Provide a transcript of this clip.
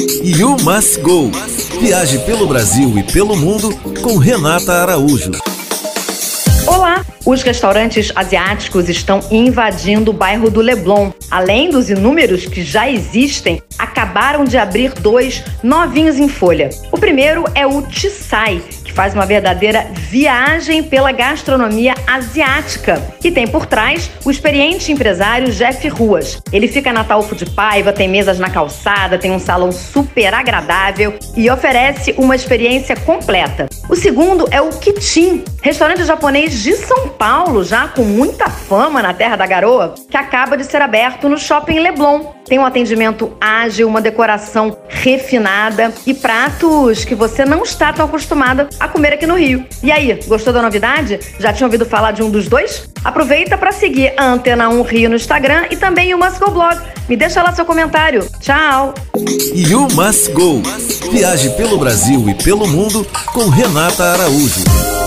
You Must Go. Viaje pelo Brasil e pelo mundo com Renata Araújo. Olá! Os restaurantes asiáticos estão invadindo o bairro do Leblon. Além dos inúmeros que já existem, acabaram de abrir dois novinhos em folha. O primeiro é o Chisai, que faz uma verdadeira viagem pela gastronomia asiática. E tem por trás o experiente empresário Jeff Ruas. Ele fica na Talfo de Paiva, tem mesas na calçada, tem um salão super agradável e oferece uma experiência completa. O segundo é o Kitchen, restaurante japonês de São Paulo, já com muita fama na Terra da Garoa, que acaba de ser aberto no Shopping Leblon. Tem um atendimento ágil, uma decoração refinada e pratos que você não está tão acostumada a comer aqui no Rio. E aí, gostou da novidade? Já tinha ouvido falar de um dos dois? Aproveita para seguir a Antena 1 Rio no Instagram e também o Must Go Blog. Me deixa lá seu comentário. Tchau! You Must Go. Viaje pelo Brasil e pelo mundo com Renata Araújo.